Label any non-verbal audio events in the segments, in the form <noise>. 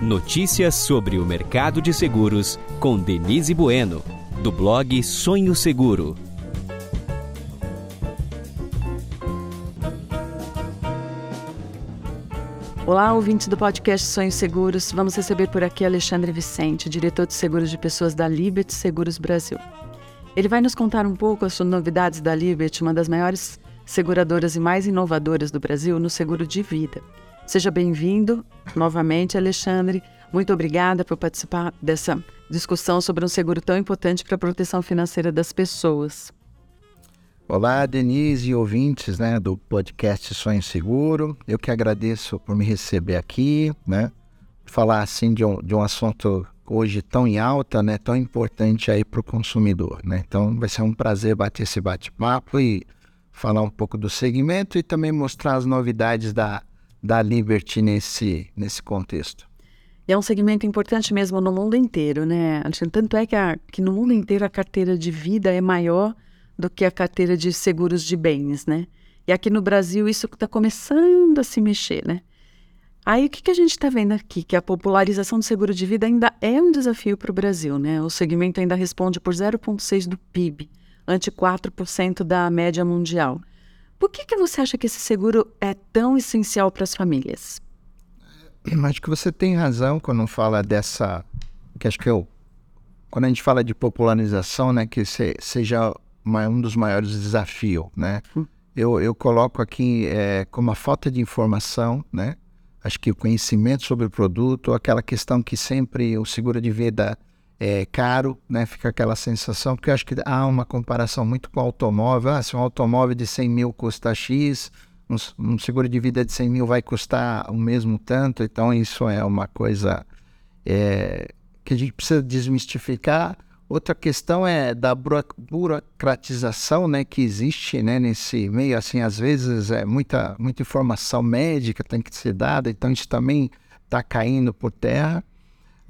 Notícias sobre o mercado de seguros com Denise Bueno, do blog Sonho Seguro. Olá, ouvintes do podcast Sonhos Seguros. Vamos receber por aqui Alexandre Vicente, diretor de seguros de pessoas da Liberty Seguros Brasil. Ele vai nos contar um pouco as novidades da Liberty, uma das maiores seguradoras e mais inovadoras do Brasil no seguro de vida. Seja bem-vindo novamente, Alexandre. Muito obrigada por participar dessa discussão sobre um seguro tão importante para a proteção financeira das pessoas. Olá, Denise e ouvintes né, do podcast Sonho Seguro. Eu que agradeço por me receber aqui, né? Falar assim de um, de um assunto hoje tão em alta, né? Tão importante aí para o consumidor, né? Então vai ser um prazer bater esse bate-papo e falar um pouco do segmento e também mostrar as novidades da, da Liberty nesse, nesse contexto. É um segmento importante mesmo no mundo inteiro, né? Tanto é que, a, que no mundo inteiro a carteira de vida é maior do que a carteira de seguros de bens, né? E aqui no Brasil isso está começando a se mexer, né? Aí o que, que a gente está vendo aqui? Que a popularização do seguro de vida ainda é um desafio para o Brasil, né? O segmento ainda responde por 0,6% do PIB, ante 4% da média mundial. Por que, que você acha que esse seguro é tão essencial para as famílias? Acho que você tem razão quando fala dessa. Que acho que eu. Quando a gente fala de popularização, né? Que se, seja um dos maiores desafios, né? Hum. Eu, eu coloco aqui é, como a falta de informação, né? Acho que o conhecimento sobre o produto, aquela questão que sempre o seguro de vida é caro, né? Fica aquela sensação, porque eu acho que há uma comparação muito com o automóvel. Ah, se um automóvel de 100 mil custa X, um, um seguro de vida de 100 mil vai custar o mesmo tanto. Então, isso é uma coisa é, que a gente precisa desmistificar Outra questão é da burocratização, né, que existe, né, nesse meio. Assim, às vezes é muita, muita informação médica tem que ser dada, então isso também está caindo por terra.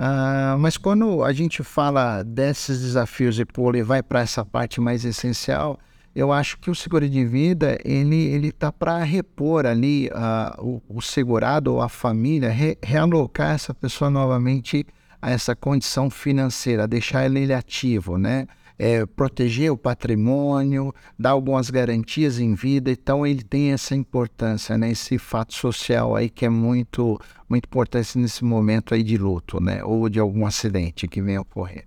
Uh, mas quando a gente fala desses desafios e pô, e vai para essa parte mais essencial, eu acho que o seguro de vida ele ele está para repor ali uh, o, o, segurado ou a família re, realocar essa pessoa novamente a essa condição financeira, deixar ele ativo, né? É, proteger o patrimônio, dar algumas garantias em vida, então ele tem essa importância, né? Esse fato social aí que é muito, muito importante nesse momento aí de luto, né? Ou de algum acidente que venha ocorrer.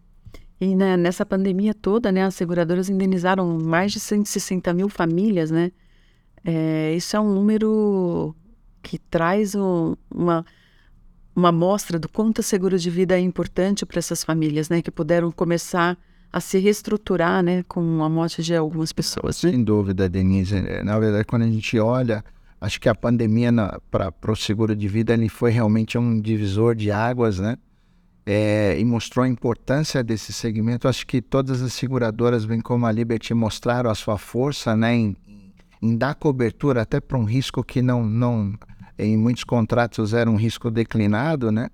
E né, nessa pandemia toda, né, as seguradoras indenizaram mais de 160 mil famílias, né? É, isso é um número que traz um, uma uma amostra do quanto o seguro de vida é importante para essas famílias, né, que puderam começar a se reestruturar, né, com a morte de algumas pessoas. Sem dúvida, Denise. Na verdade, quando a gente olha, acho que a pandemia para o seguro de vida ele foi realmente um divisor de águas, né? É, e mostrou a importância desse segmento. Acho que todas as seguradoras, bem como a Liberty, mostraram a sua força, né, em, em dar cobertura até para um risco que não não em muitos contratos era um risco declinado, né?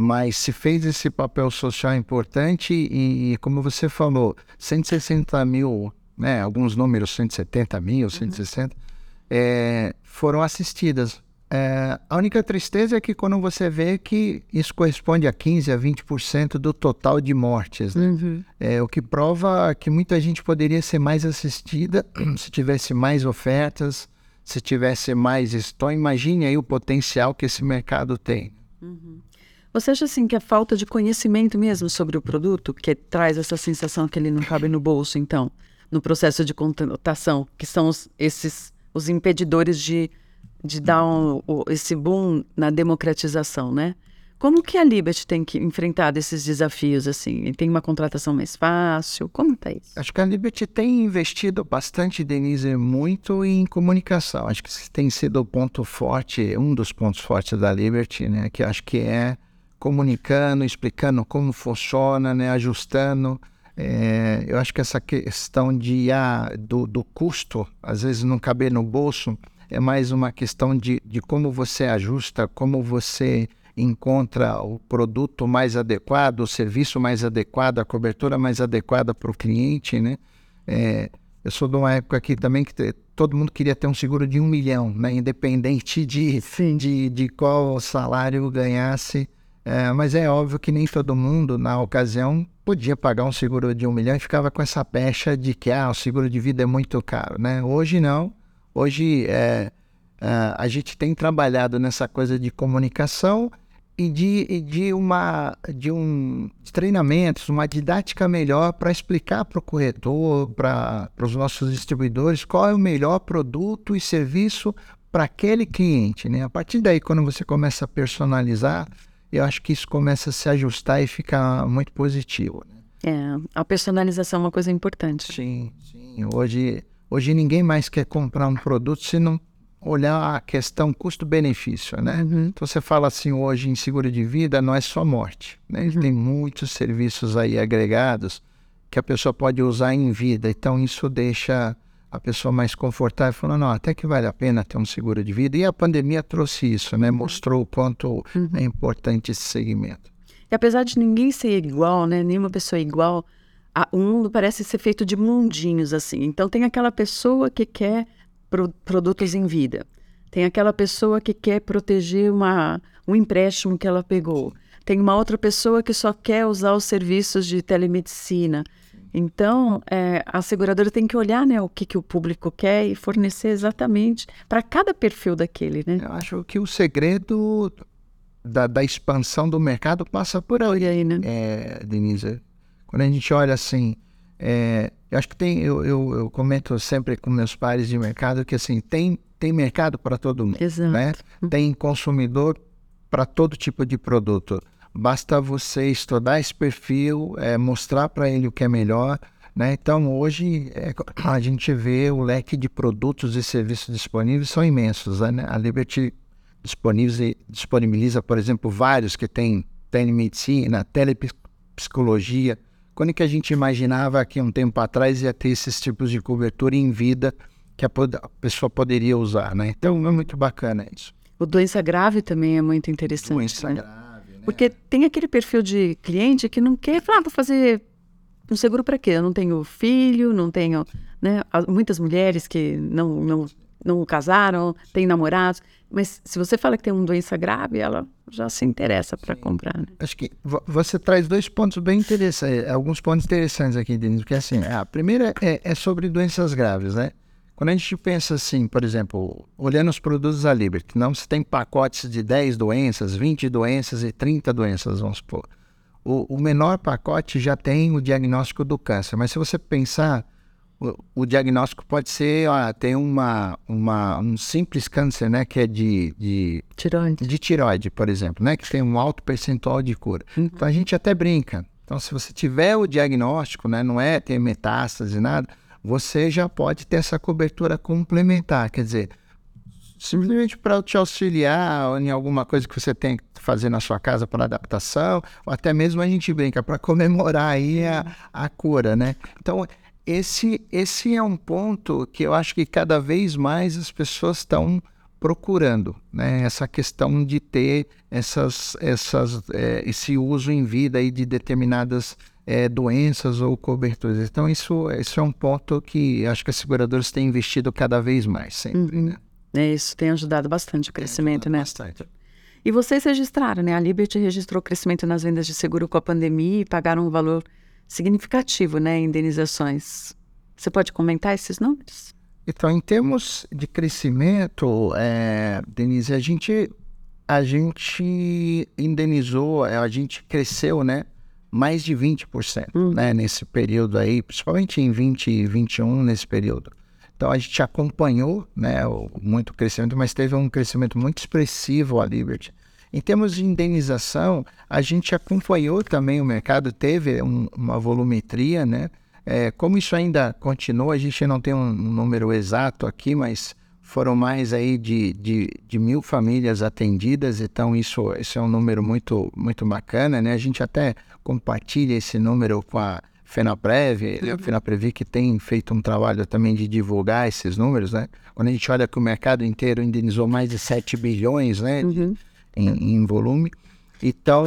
Mas se fez esse papel social importante e, como você falou, 160 mil, né? Alguns números, 170 mil, 160, uhum. é, foram assistidas. É, a única tristeza é que quando você vê que isso corresponde a 15% a 20% do total de mortes, né? uhum. é, o que prova que muita gente poderia ser mais assistida <clears throat> se tivesse mais ofertas, se tivesse mais. Então, imagine aí o potencial que esse mercado tem. Uhum. Você acha assim que a falta de conhecimento mesmo sobre o produto que traz essa sensação que ele não cabe no bolso, então, no processo de contratação, que são os, esses os impedidores de, de dar um, esse boom na democratização, né? Como que a Liberty tem que enfrentar esses desafios assim? Tem uma contratação mais fácil? Como está isso? Acho que a Liberty tem investido bastante, Denise, muito em comunicação. Acho que tem sido o ponto forte, um dos pontos fortes da Liberty, né? Que acho que é comunicando, explicando como funciona, né? Ajustando. É, eu acho que essa questão de ah, do, do custo, às vezes não caber no bolso, é mais uma questão de, de como você ajusta, como você encontra o produto mais adequado, o serviço mais adequado, a cobertura mais adequada para o cliente, né? É, eu sou de uma época aqui também que todo mundo queria ter um seguro de um milhão, né? Independente de, de, de qual salário ganhasse. É, mas é óbvio que nem todo mundo, na ocasião, podia pagar um seguro de um milhão e ficava com essa pecha de que ah, o seguro de vida é muito caro, né? Hoje não. Hoje é, é, a gente tem trabalhado nessa coisa de comunicação e de, de, uma, de um de treinamentos, uma didática melhor para explicar para o corretor, para os nossos distribuidores, qual é o melhor produto e serviço para aquele cliente. Né? A partir daí, quando você começa a personalizar, eu acho que isso começa a se ajustar e fica muito positivo. Né? É, a personalização é uma coisa importante. Sim, sim. Hoje, hoje ninguém mais quer comprar um produto se não olhar a questão custo-benefício, né? Uhum. Então você fala assim hoje em seguro de vida não é só morte, né? Uhum. Tem muitos serviços aí agregados que a pessoa pode usar em vida. Então isso deixa a pessoa mais confortável, falando, não, até que vale a pena ter um seguro de vida. E a pandemia trouxe isso, né? Uhum. Mostrou o quanto uhum. é importante esse segmento. E apesar de ninguém ser igual, né? Nenhuma pessoa é igual, a, o mundo parece ser feito de mundinhos, assim. Então tem aquela pessoa que quer pro, produtos em vida. Tem aquela pessoa que quer proteger uma, um empréstimo que ela pegou. Tem uma outra pessoa que só quer usar os serviços de telemedicina. Então, é, a seguradora tem que olhar né, o que, que o público quer e fornecer exatamente para cada perfil daquele. Né? Eu acho que o segredo da, da expansão do mercado passa por aí, aí né? É, Denise. Quando a gente olha assim, é, eu acho que tem, eu, eu, eu, comento sempre com meus pares de mercado que assim, tem, tem mercado para todo mundo. Exato. Né? Tem consumidor para todo tipo de produto. Basta você estudar esse perfil, é, mostrar para ele o que é melhor. Né? Então, hoje, é, a gente vê o leque de produtos e serviços disponíveis são imensos. Né? A Liberty disponibiliza, disponibiliza, por exemplo, vários que tem telemedicina, telepsicologia. Quando que a gente imaginava que um tempo atrás ia ter esses tipos de cobertura em vida que a, a pessoa poderia usar, né? Então é muito bacana isso. O doença grave também é muito interessante. Doença né? grave porque tem aquele perfil de cliente que não quer falar, ah, vou fazer um seguro para quê? Eu não tenho filho, não tenho. Né? Muitas mulheres que não, não, não casaram, têm namorados. Mas se você fala que tem uma doença grave, ela já se interessa para comprar. Né? Acho que você traz dois pontos bem interessantes, alguns pontos interessantes aqui, Denise, porque assim, a primeira é, é sobre doenças graves, né? Quando a gente pensa assim, por exemplo, olhando os produtos da Liberty, não se tem pacotes de 10 doenças, 20 doenças e 30 doenças, vamos supor. O, o menor pacote já tem o diagnóstico do câncer, mas se você pensar, o, o diagnóstico pode ser, ó, tem uma, uma, um simples câncer, né, que é de, de tiroide. de tiroide, por exemplo, né, que tem um alto percentual de cura. Uhum. Então a gente até brinca. Então se você tiver o diagnóstico, né, não é ter metástase, nada, você já pode ter essa cobertura complementar, quer dizer, simplesmente para te auxiliar em alguma coisa que você tem que fazer na sua casa para adaptação, ou até mesmo a gente brinca para comemorar aí a, a cura, né? Então, esse, esse é um ponto que eu acho que cada vez mais as pessoas estão procurando, né? Essa questão de ter essas, essas, é, esse uso em vida aí de determinadas é, doenças ou coberturas. Então, isso, isso é um ponto que acho que as seguradoras têm investido cada vez mais, sempre. Uhum. Né? É, isso tem ajudado bastante o crescimento, né? Bastante. E vocês registraram, né? A Liberty registrou crescimento nas vendas de seguro com a pandemia e pagaram um valor significativo, né, em indenizações. Você pode comentar esses números? Então, em termos de crescimento, é, Denise, a gente, a gente indenizou, a gente cresceu, né? mais de 20%, uhum. né, nesse período aí, principalmente em 2021, nesse período. Então a gente acompanhou, né, muito crescimento, mas teve um crescimento muito expressivo a Liberty. Em termos de indenização, a gente acompanhou também o mercado, teve um, uma volumetria, né? É, como isso ainda continua, a gente não tem um número exato aqui, mas foram mais aí de, de, de, mil famílias atendidas, então isso, isso é um número muito, muito bacana, né? A gente até compartilha esse número com a FenaPrev, uhum. a FenaPrev que tem feito um trabalho também de divulgar esses números, né? Quando a gente olha que o mercado inteiro indenizou mais de 7 bilhões, né? Uhum. Em, em volume. Então,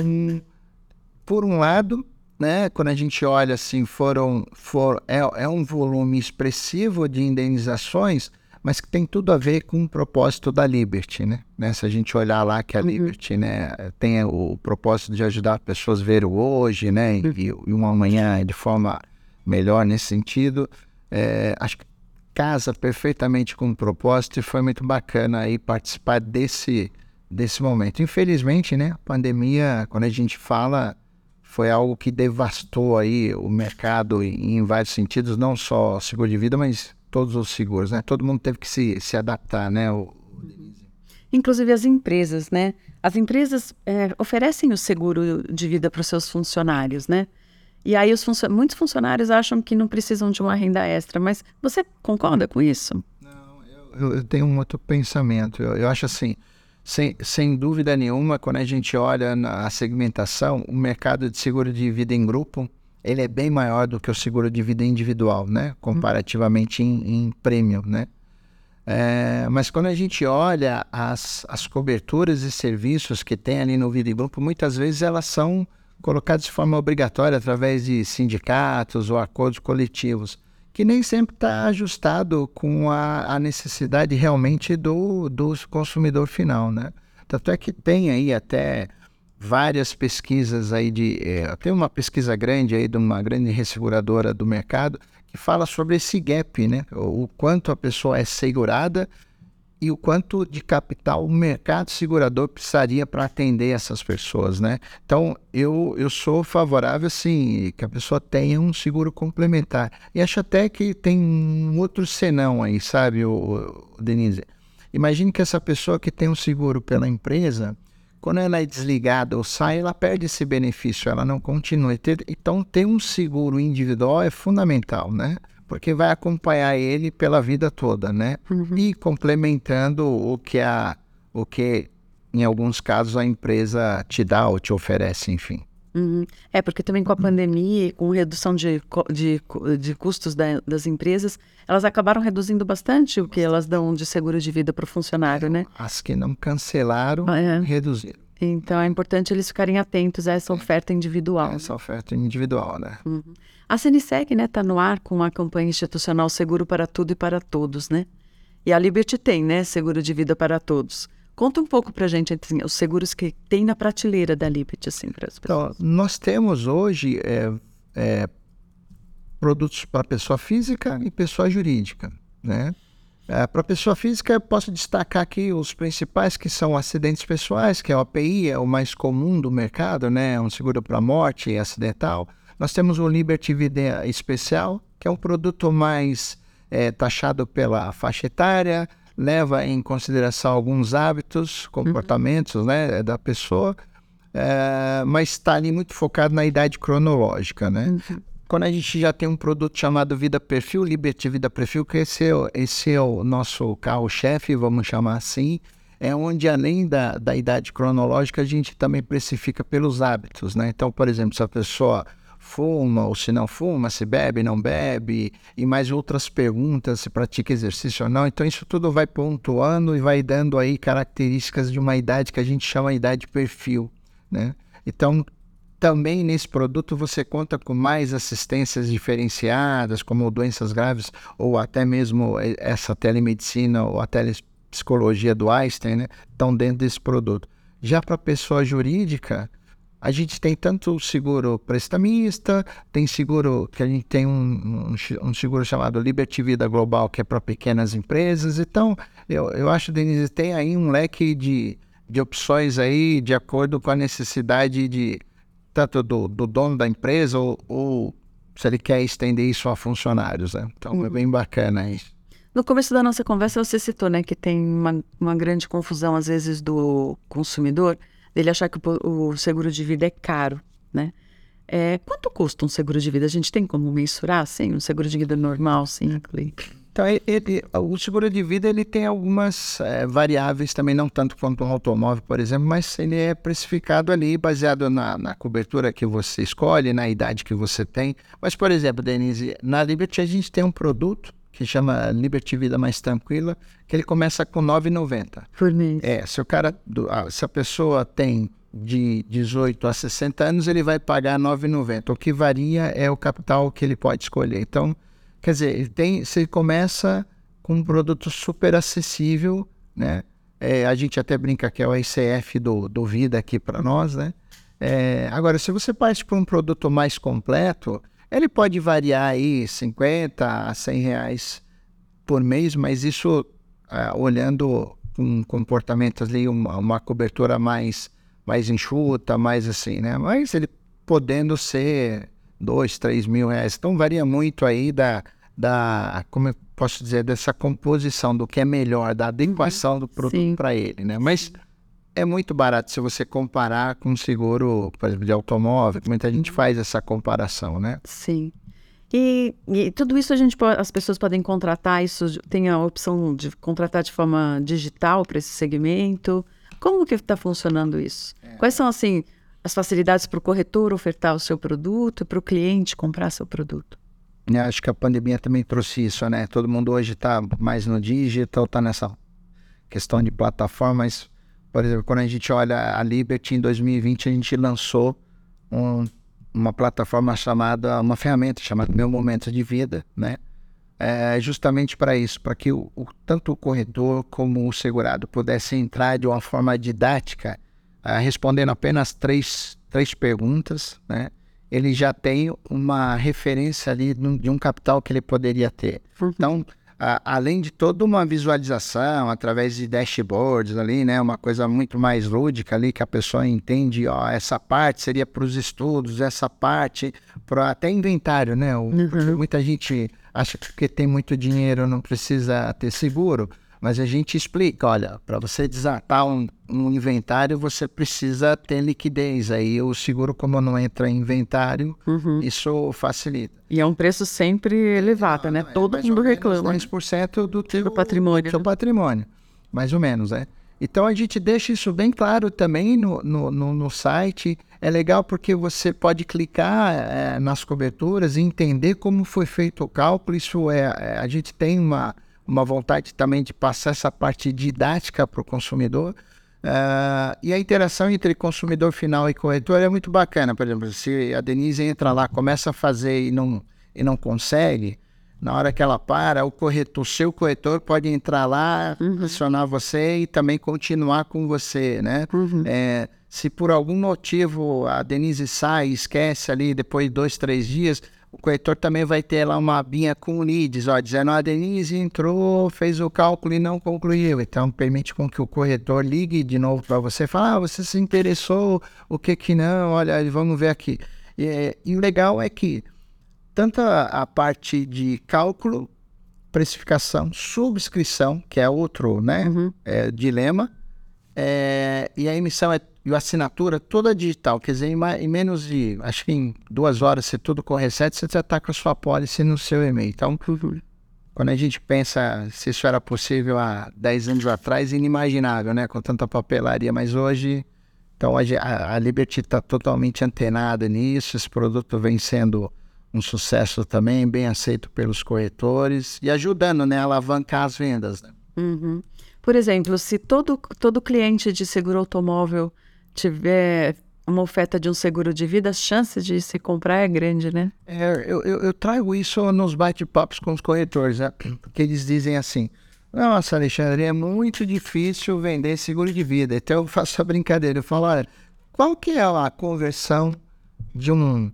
por um lado, né, quando a gente olha assim, foram, for, é, é um volume expressivo de indenizações, mas que tem tudo a ver com o propósito da Liberty, né? né? Se a gente olhar lá que a uhum. Liberty, né, tem o propósito de ajudar pessoas a ver o hoje, né, e, uhum. e um amanhã de forma melhor nesse sentido, é, acho que casa perfeitamente com o propósito e foi muito bacana aí participar desse desse momento. Infelizmente, né, a pandemia, quando a gente fala, foi algo que devastou aí o mercado em, vários sentidos, não só seguro de vida, mas todos os seguros, né? Todo mundo teve que se, se adaptar, né? O... Inclusive as empresas, né? As empresas é, oferecem o seguro de vida para os seus funcionários, né? E aí os muitos funcionários acham que não precisam de uma renda extra, mas você concorda com isso? Não, eu, eu tenho um outro pensamento. Eu, eu acho assim, sem, sem dúvida nenhuma, quando a gente olha na segmentação, o mercado de seguro de vida em grupo ele é bem maior do que o seguro de vida individual, né? Comparativamente em, em prêmio, né? É, mas quando a gente olha as, as coberturas e serviços que tem ali no Vida em Grupo, muitas vezes elas são colocadas de forma obrigatória através de sindicatos ou acordos coletivos, que nem sempre está ajustado com a, a necessidade realmente do, do consumidor final, né? Tanto é que tem aí até várias pesquisas aí de. É, tem uma pesquisa grande aí de uma grande resseguradora do mercado que fala sobre esse gap, né? O, o quanto a pessoa é segurada e o quanto de capital o mercado segurador precisaria para atender essas pessoas, né? Então, eu, eu sou favorável, sim, que a pessoa tenha um seguro complementar. E acho até que tem um outro senão aí, sabe, o, o Denise? Imagine que essa pessoa que tem um seguro pela empresa, quando ela é desligada ou sai, ela perde esse benefício, ela não continua. Então, ter um seguro individual é fundamental, né? Porque vai acompanhar ele pela vida toda, né? Uhum. E complementando o que a, o que em alguns casos a empresa te dá ou te oferece, enfim. Uhum. É, porque também com a pandemia, com redução de, de, de custos da, das empresas, elas acabaram reduzindo bastante o que elas dão de seguro de vida para o funcionário, né? As que não cancelaram, ah, é. reduziram. Então é importante eles ficarem atentos a essa oferta individual. Essa oferta individual, né? Uhum. A CNSEC, né, está no ar com a campanha institucional Seguro para Tudo e para Todos, né? E a Liberty tem, né, Seguro de Vida para Todos. Conta um pouco para a gente assim, os seguros que tem na prateleira da Liberty, assim, para as pessoas. Então, nós temos hoje é, é, produtos para pessoa física e pessoa jurídica, né? É, para pessoa física, eu posso destacar aqui os principais, que são acidentes pessoais, que é o API, é o mais comum do mercado, né? Um seguro para morte acidental. Nós temos o Liberty Vida Especial, que é um produto mais é, taxado pela faixa etária, leva em consideração alguns hábitos, comportamentos uhum. né, da pessoa, é, mas está ali muito focado na idade cronológica, né? Uhum. Quando a gente já tem um produto chamado Vida Perfil, Liberty Vida Perfil, que esse é, esse é o nosso carro-chefe, vamos chamar assim, é onde além da, da idade cronológica, a gente também precifica pelos hábitos, né? Então, por exemplo, se a pessoa fuma ou se não fuma, se bebe, não bebe, e mais outras perguntas, se pratica exercício ou não. Então isso tudo vai pontuando e vai dando aí características de uma idade que a gente chama de idade perfil, né? Então também nesse produto você conta com mais assistências diferenciadas, como doenças graves ou até mesmo essa telemedicina ou a telepsicologia do Einstein, né? Estão dentro desse produto. Já para pessoa jurídica, a gente tem tanto seguro prestamista, tem seguro que a gente tem um, um, um seguro chamado Liberty Vida Global, que é para pequenas empresas. Então, eu, eu acho, Denise, tem aí um leque de, de opções aí de acordo com a necessidade de tanto do, do dono da empresa ou, ou, se ele quer estender isso a funcionários. Né? Então, é uhum. é bem bacana isso. No começo da nossa conversa, você citou né, que tem uma, uma grande confusão, às vezes, do consumidor dele achar que o, o seguro de vida é caro, né? É, quanto custa um seguro de vida? A gente tem como mensurar, assim, um seguro de vida normal, simples? Então, ele, o seguro de vida ele tem algumas é, variáveis também, não tanto quanto um automóvel, por exemplo, mas ele é precificado ali baseado na, na, cobertura que você escolhe, na idade que você tem. Mas, por exemplo, Denise, na Liberty a gente tem um produto que chama Liberty Vida Mais Tranquila, que ele começa com R$ 9,90. Por mês. É, se o cara, se a pessoa tem de 18 a 60 anos, ele vai pagar R$ 9,90. O que varia é o capital que ele pode escolher. Então, quer dizer, tem, você começa com um produto super acessível, né? É, a gente até brinca que é o ICF do, do Vida aqui para nós, né? É, agora, se você parte para um produto mais completo, ele pode variar aí 50 a 100 reais por mês, mas isso é, olhando com comportamentos ali, uma, uma cobertura mais, mais enxuta, mais assim, né? Mas ele podendo ser dois, três mil reais. Então varia muito aí da, da como eu posso dizer, dessa composição do que é melhor, da adequação do produto para ele, né? Mas é muito barato se você comparar com seguro, por exemplo, de automóvel. Muita gente faz essa comparação, né? Sim. E, e, tudo isso a gente as pessoas podem contratar isso, tem a opção de contratar de forma digital para esse segmento. Como que está funcionando isso? É. Quais são assim as facilidades para o corretor ofertar o seu produto para o cliente comprar seu produto? Eu acho que a pandemia também trouxe isso, né? Todo mundo hoje está mais no digital, está nessa questão de plataformas. Por exemplo, quando a gente olha a Liberty em 2020, a gente lançou um, uma plataforma chamada, uma ferramenta chamada Meu Momento de Vida, né? É justamente para isso, para que o, o, tanto o corretor como o segurado pudessem entrar de uma forma didática uh, respondendo apenas três, três perguntas, né? ele já tem uma referência ali de um capital que ele poderia ter. Então, a, além de toda uma visualização através de dashboards ali, né, uma coisa muito mais lúdica ali que a pessoa entende, ó, essa parte seria para os estudos, essa parte para até inventário, né? O, uhum. Muita gente acha que porque tem muito dinheiro não precisa ter seguro. Mas a gente explica, olha, para você desatar um, um, inventário, você precisa ter liquidez. Aí o seguro, como não entra em inventário, uhum. isso facilita. E é um preço sempre elevado, né? É, Todo mundo reclama. 10% do teu do patrimônio. Do seu né? patrimônio, mais ou menos, né? Então a gente deixa isso bem claro também no, no, no, no site. É legal porque você pode clicar é, nas coberturas e entender como foi feito o cálculo. Isso é, é a gente tem uma uma vontade também de passar essa parte didática para o consumidor. Uh, e a interação entre consumidor final e corretor é muito bacana. Por exemplo, se a Denise entra lá, começa a fazer e não, e não consegue, na hora que ela para, o corretor, seu corretor pode entrar lá, uhum. acionar você e também continuar com você, né? Uhum. É, se por algum motivo a Denise sai, esquece ali depois de dois, três dias, o corretor também vai ter lá uma abinha com leads, ó, dizendo, a Denise entrou, fez o cálculo e não concluiu. Então, permite com que o corretor ligue de novo para você e fale, ah, você se interessou, o que que não, olha, vamos ver aqui. E, e o legal é que tanto a, a parte de cálculo, precificação, subscrição, que é outro né, uhum. é, dilema, é, e a emissão é e a assinatura toda digital, quer dizer, em, em, menos de, acho que em duas horas, se tudo correr certo, você já está com a sua pólice no seu e-mail. Então, quando a gente pensa se isso era possível há 10 anos atrás, inimaginável, né? Com tanta papelaria, mas hoje, então hoje a, a Liberty está totalmente antenada nisso, esse produto vem sendo um sucesso também, bem aceito pelos corretores e ajudando, né, a alavancar as vendas, né? Uhum. Por exemplo, se todo, todo cliente de seguro automóvel tiver uma oferta de um seguro de vida, a chance de se comprar é grande, né? É, eu, eu, eu trago isso nos bate-papos com os corretores, né? porque eles dizem assim, nossa, Alexandre, é muito difícil vender seguro de vida. Então eu faço a brincadeira, eu falo, olha, qual que é a conversão de um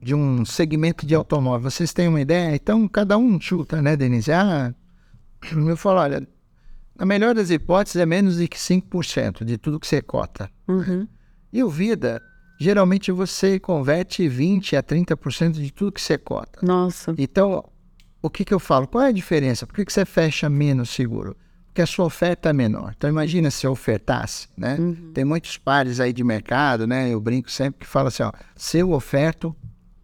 de um segmento de automóvel? Vocês têm uma ideia? Então cada um chuta, né, Denise? Ah, eu falo, olha, na melhor das hipóteses, é menos de que 5% de tudo que você cota. Uhum. E o Vida, geralmente você converte 20% a 30% de tudo que você cota. Nossa. Então, o que, que eu falo? Qual é a diferença? Por que, que você fecha menos seguro? Porque a sua oferta é menor. Então, imagina se eu ofertasse, né? Uhum. Tem muitos pares aí de mercado, né? Eu brinco sempre que falo assim, ó, se eu oferto,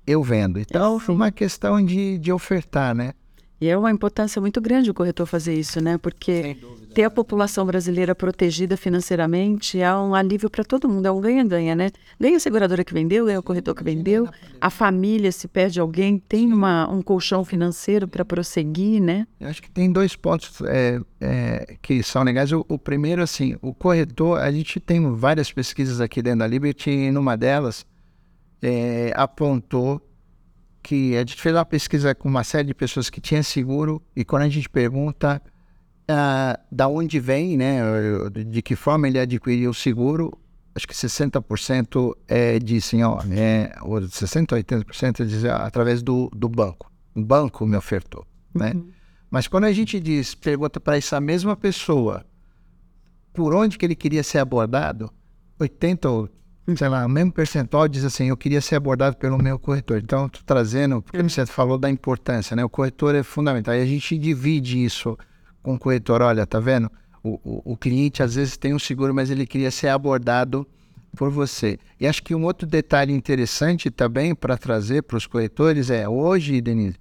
eu vendo. Então, é uma questão de, de ofertar, né? E é uma importância muito grande o corretor fazer isso, né? Porque ter a população brasileira protegida financeiramente é um alívio para todo mundo, é um ganha-ganha, né? Ganha a seguradora que vendeu, ganha o corretor que vendeu, a família, se perde alguém, tem uma, um colchão financeiro para prosseguir, né? Eu acho que tem dois pontos é, é, que são legais. O, o, primeiro, assim, o corretor, a gente tem várias pesquisas aqui dentro da Liberty e numa delas é, apontou que a gente fez uma pesquisa com uma série de pessoas que tinham seguro e quando a gente pergunta uh, da onde vem, né, de que forma ele adquiriu o seguro, acho que 60% é, dizem, ó, é, ou 60% 80% dizem através do, do banco. O banco me ofertou, né? Uhum. Mas quando a gente diz, pergunta para essa mesma pessoa por onde que ele queria ser abordado, 80 ou sei lá, o mesmo percentual diz assim, eu queria ser abordado pelo meu corretor. Então, estou trazendo, porque você falou da importância, né? O corretor é fundamental. E a gente divide isso com o corretor. Olha, tá vendo? O, o, o cliente às vezes tem um seguro, mas ele queria ser abordado por você. E acho que um outro detalhe interessante também para trazer para os corretores é, hoje, Denise,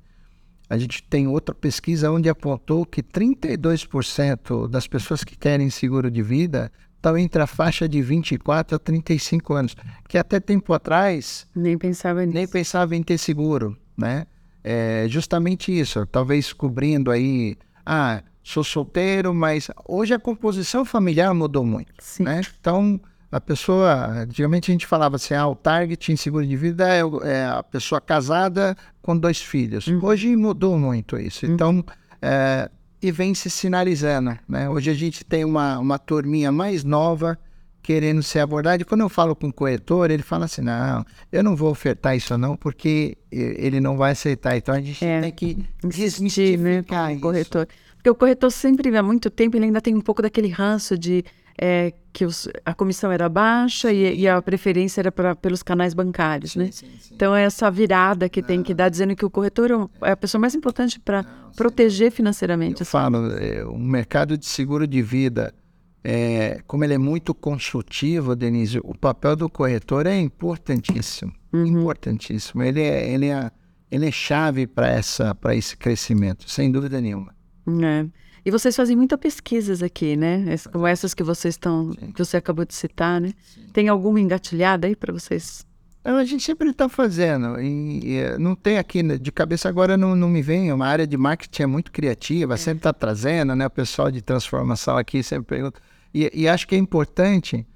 a gente tem outra pesquisa onde apontou que 32% das pessoas que querem seguro de vida estão entre a faixa de 24 a 35 anos, que até tempo atrás nem pensava nisso. nem pensava em ter seguro, né? É justamente isso, talvez cobrindo aí, ah, sou solteiro, mas hoje a composição familiar mudou muito, Sim. né? Então a pessoa, antigamente a gente falava assim, ah, o target em seguro de vida é, é a pessoa casada com dois filhos. Uhum. Hoje mudou muito isso. Uhum. Então, é, e vem se sinalizando. Né? Hoje a gente tem uma, uma turminha mais nova querendo ser abordada. E quando eu falo com o corretor, ele fala assim: não, eu não vou ofertar isso não, porque ele não vai aceitar. Então a gente é, tem que desmistificar né, corretor. Porque o corretor sempre, há muito tempo, ele ainda tem um pouco daquele ranço de é, que os, a comissão era baixa e, e a preferência era pra, pelos canais bancários, sim, né? Sim, sim. Então é essa virada que tem que dar, dizendo que o corretor é, é a pessoa mais importante para proteger financeiramente. Eu falo, é, o mercado de seguro de vida, é, como ele é muito consultivo, Denise, o papel do corretor é importantíssimo, uhum. importantíssimo. Ele é, ele é, ele é chave para esse crescimento, sem dúvida nenhuma. É. E vocês fazem muita pesquisas aqui, né? Como essas que vocês estão, que você acabou de citar, né? Sim. Tem alguma engatilhada aí para vocês? A gente sempre está fazendo. E, e, eh, não tem aqui, né, de cabeça agora não, não me vem. Uma área de marketing é muito criativa, é. sempre está trazendo, né? O pessoal de transformação aqui sempre pergunta. E, e acho que é importante,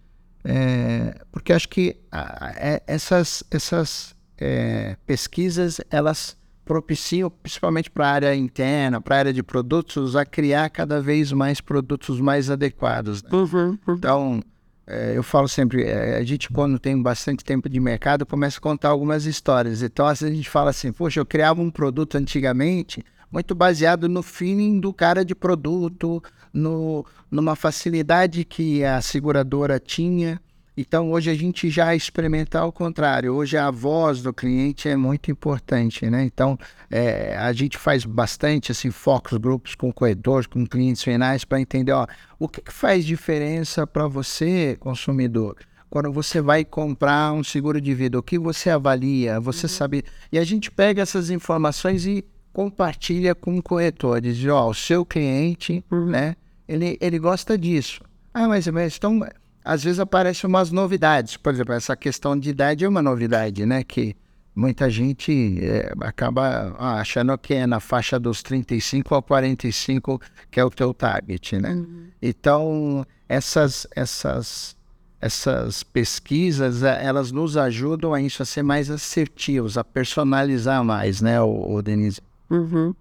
é, porque acho que a, é, essas, essas é, pesquisas, elas propiciam, principalmente para a área interna, para a área de produtos, a criar cada vez mais produtos mais adequados. Né? Uhum, uhum. Então, é, eu falo sempre, é, a gente quando tem bastante tempo de mercado, começa a contar algumas histórias. Então, às vezes a gente fala assim, poxa, eu criava um produto antigamente muito baseado no feeling do cara de produto, no, numa facilidade que a seguradora tinha. Então, hoje a gente já experimenta ao contrário. Hoje a voz do cliente é muito importante, né? Então, é, a gente faz bastante assim, focos grupos com corredores, com clientes finais, para entender ó, o que, que faz diferença para você, consumidor. Quando você vai comprar um seguro de vida, o que você avalia, você uhum. sabe. E a gente pega essas informações e compartilha com corretores. Diz, ó, o seu cliente, uhum. né? Ele, ele gosta disso. Ah, mas, mas então às vezes aparecem umas novidades. Por exemplo, essa questão de idade é uma novidade, né? Que muita gente é, acaba ah, achando que é na faixa dos 35 a 45 que é o teu target, né? Uhum. Então, essas, essas, essas pesquisas, é, elas nos ajudam a isso, a ser mais assertivos, a personalizar mais, né, o, o Denise? Uhum.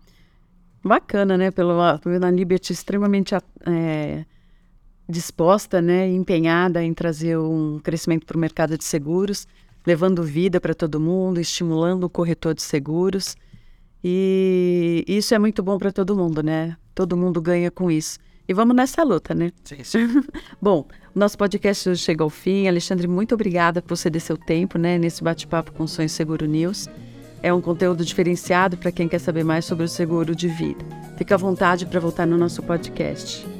Bacana, né? Pelo, pela Liberty extremamente é, disposta, né, empenhada em trazer um crescimento para o mercado de seguros, levando vida para todo mundo, estimulando o corretor de seguros. E isso é muito bom para todo mundo, né? Todo mundo ganha com isso. E vamos nessa luta, né? Sim, sim. <laughs> bom, nosso podcast hoje chega ao fim. Alexandre, muito obrigada por ceder seu tempo, né, nesse bate-papo com o Sonho Seguro News. É um conteúdo diferenciado para quem quer saber mais sobre o seguro de vida. Fique à vontade para voltar no nosso podcast.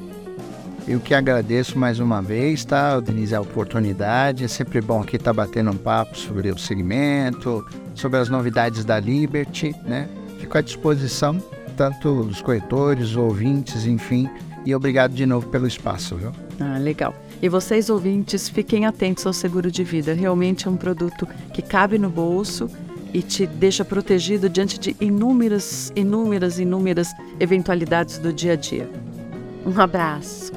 Eu que agradeço mais uma vez, tá, Denise, a oportunidade. É sempre bom aqui estar tá batendo um papo sobre o segmento, sobre as novidades da Liberty, né? Fico à disposição, tanto os corretores, ouvintes, enfim. E obrigado de novo pelo espaço, viu? Ah, legal. E vocês, ouvintes, fiquem atentos ao seguro de vida. Realmente é um produto que cabe no bolso e te deixa protegido diante de inúmeras, inúmeras, inúmeras eventualidades do dia a dia. Um abraço.